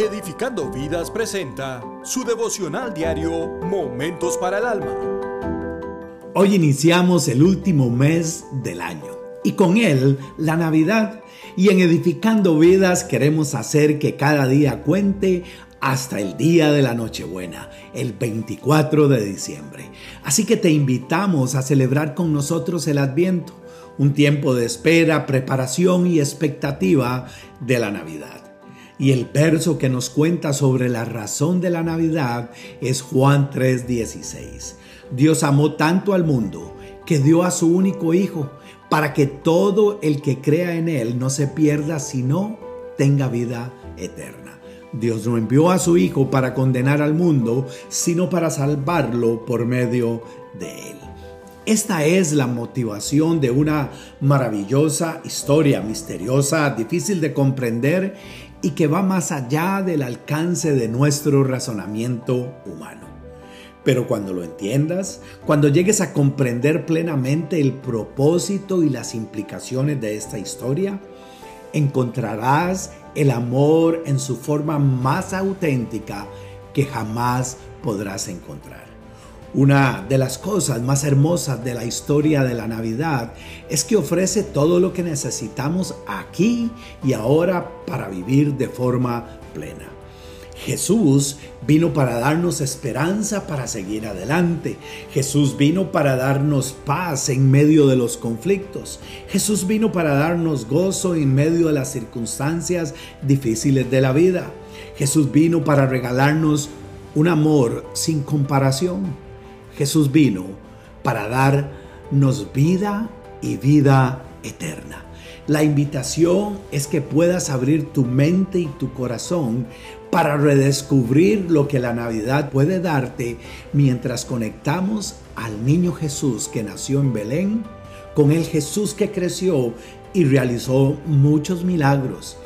Edificando Vidas presenta su devocional diario Momentos para el Alma. Hoy iniciamos el último mes del año y con él la Navidad. Y en Edificando Vidas queremos hacer que cada día cuente hasta el día de la Nochebuena, el 24 de diciembre. Así que te invitamos a celebrar con nosotros el Adviento, un tiempo de espera, preparación y expectativa de la Navidad. Y el verso que nos cuenta sobre la razón de la Navidad es Juan 3:16. Dios amó tanto al mundo que dio a su único Hijo para que todo el que crea en Él no se pierda, sino tenga vida eterna. Dios no envió a su Hijo para condenar al mundo, sino para salvarlo por medio de Él. Esta es la motivación de una maravillosa historia misteriosa, difícil de comprender y que va más allá del alcance de nuestro razonamiento humano. Pero cuando lo entiendas, cuando llegues a comprender plenamente el propósito y las implicaciones de esta historia, encontrarás el amor en su forma más auténtica que jamás podrás encontrar. Una de las cosas más hermosas de la historia de la Navidad es que ofrece todo lo que necesitamos aquí y ahora para vivir de forma plena. Jesús vino para darnos esperanza para seguir adelante. Jesús vino para darnos paz en medio de los conflictos. Jesús vino para darnos gozo en medio de las circunstancias difíciles de la vida. Jesús vino para regalarnos un amor sin comparación. Jesús vino para darnos vida y vida eterna. La invitación es que puedas abrir tu mente y tu corazón para redescubrir lo que la Navidad puede darte mientras conectamos al niño Jesús que nació en Belén con el Jesús que creció y realizó muchos milagros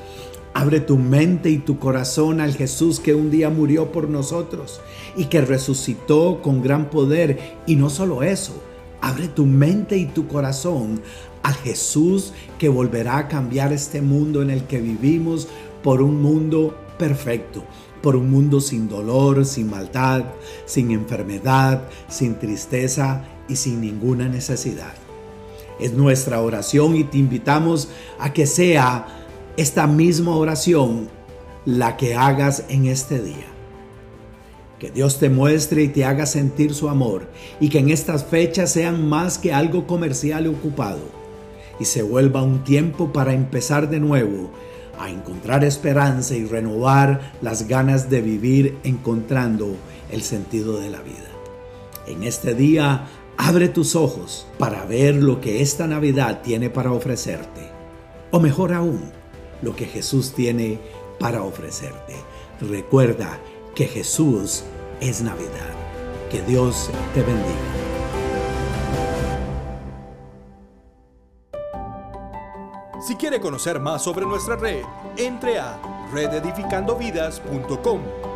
Abre tu mente y tu corazón al Jesús que un día murió por nosotros y que resucitó con gran poder. Y no solo eso, abre tu mente y tu corazón al Jesús que volverá a cambiar este mundo en el que vivimos por un mundo perfecto, por un mundo sin dolor, sin maldad, sin enfermedad, sin tristeza y sin ninguna necesidad. Es nuestra oración y te invitamos a que sea esta misma oración la que hagas en este día. Que Dios te muestre y te haga sentir su amor y que en estas fechas sean más que algo comercial y ocupado y se vuelva un tiempo para empezar de nuevo a encontrar esperanza y renovar las ganas de vivir encontrando el sentido de la vida. En este día, abre tus ojos para ver lo que esta Navidad tiene para ofrecerte. O mejor aún, lo que Jesús tiene para ofrecerte. Recuerda que Jesús es Navidad. Que Dios te bendiga. Si quiere conocer más sobre nuestra red, entre a rededificandovidas.com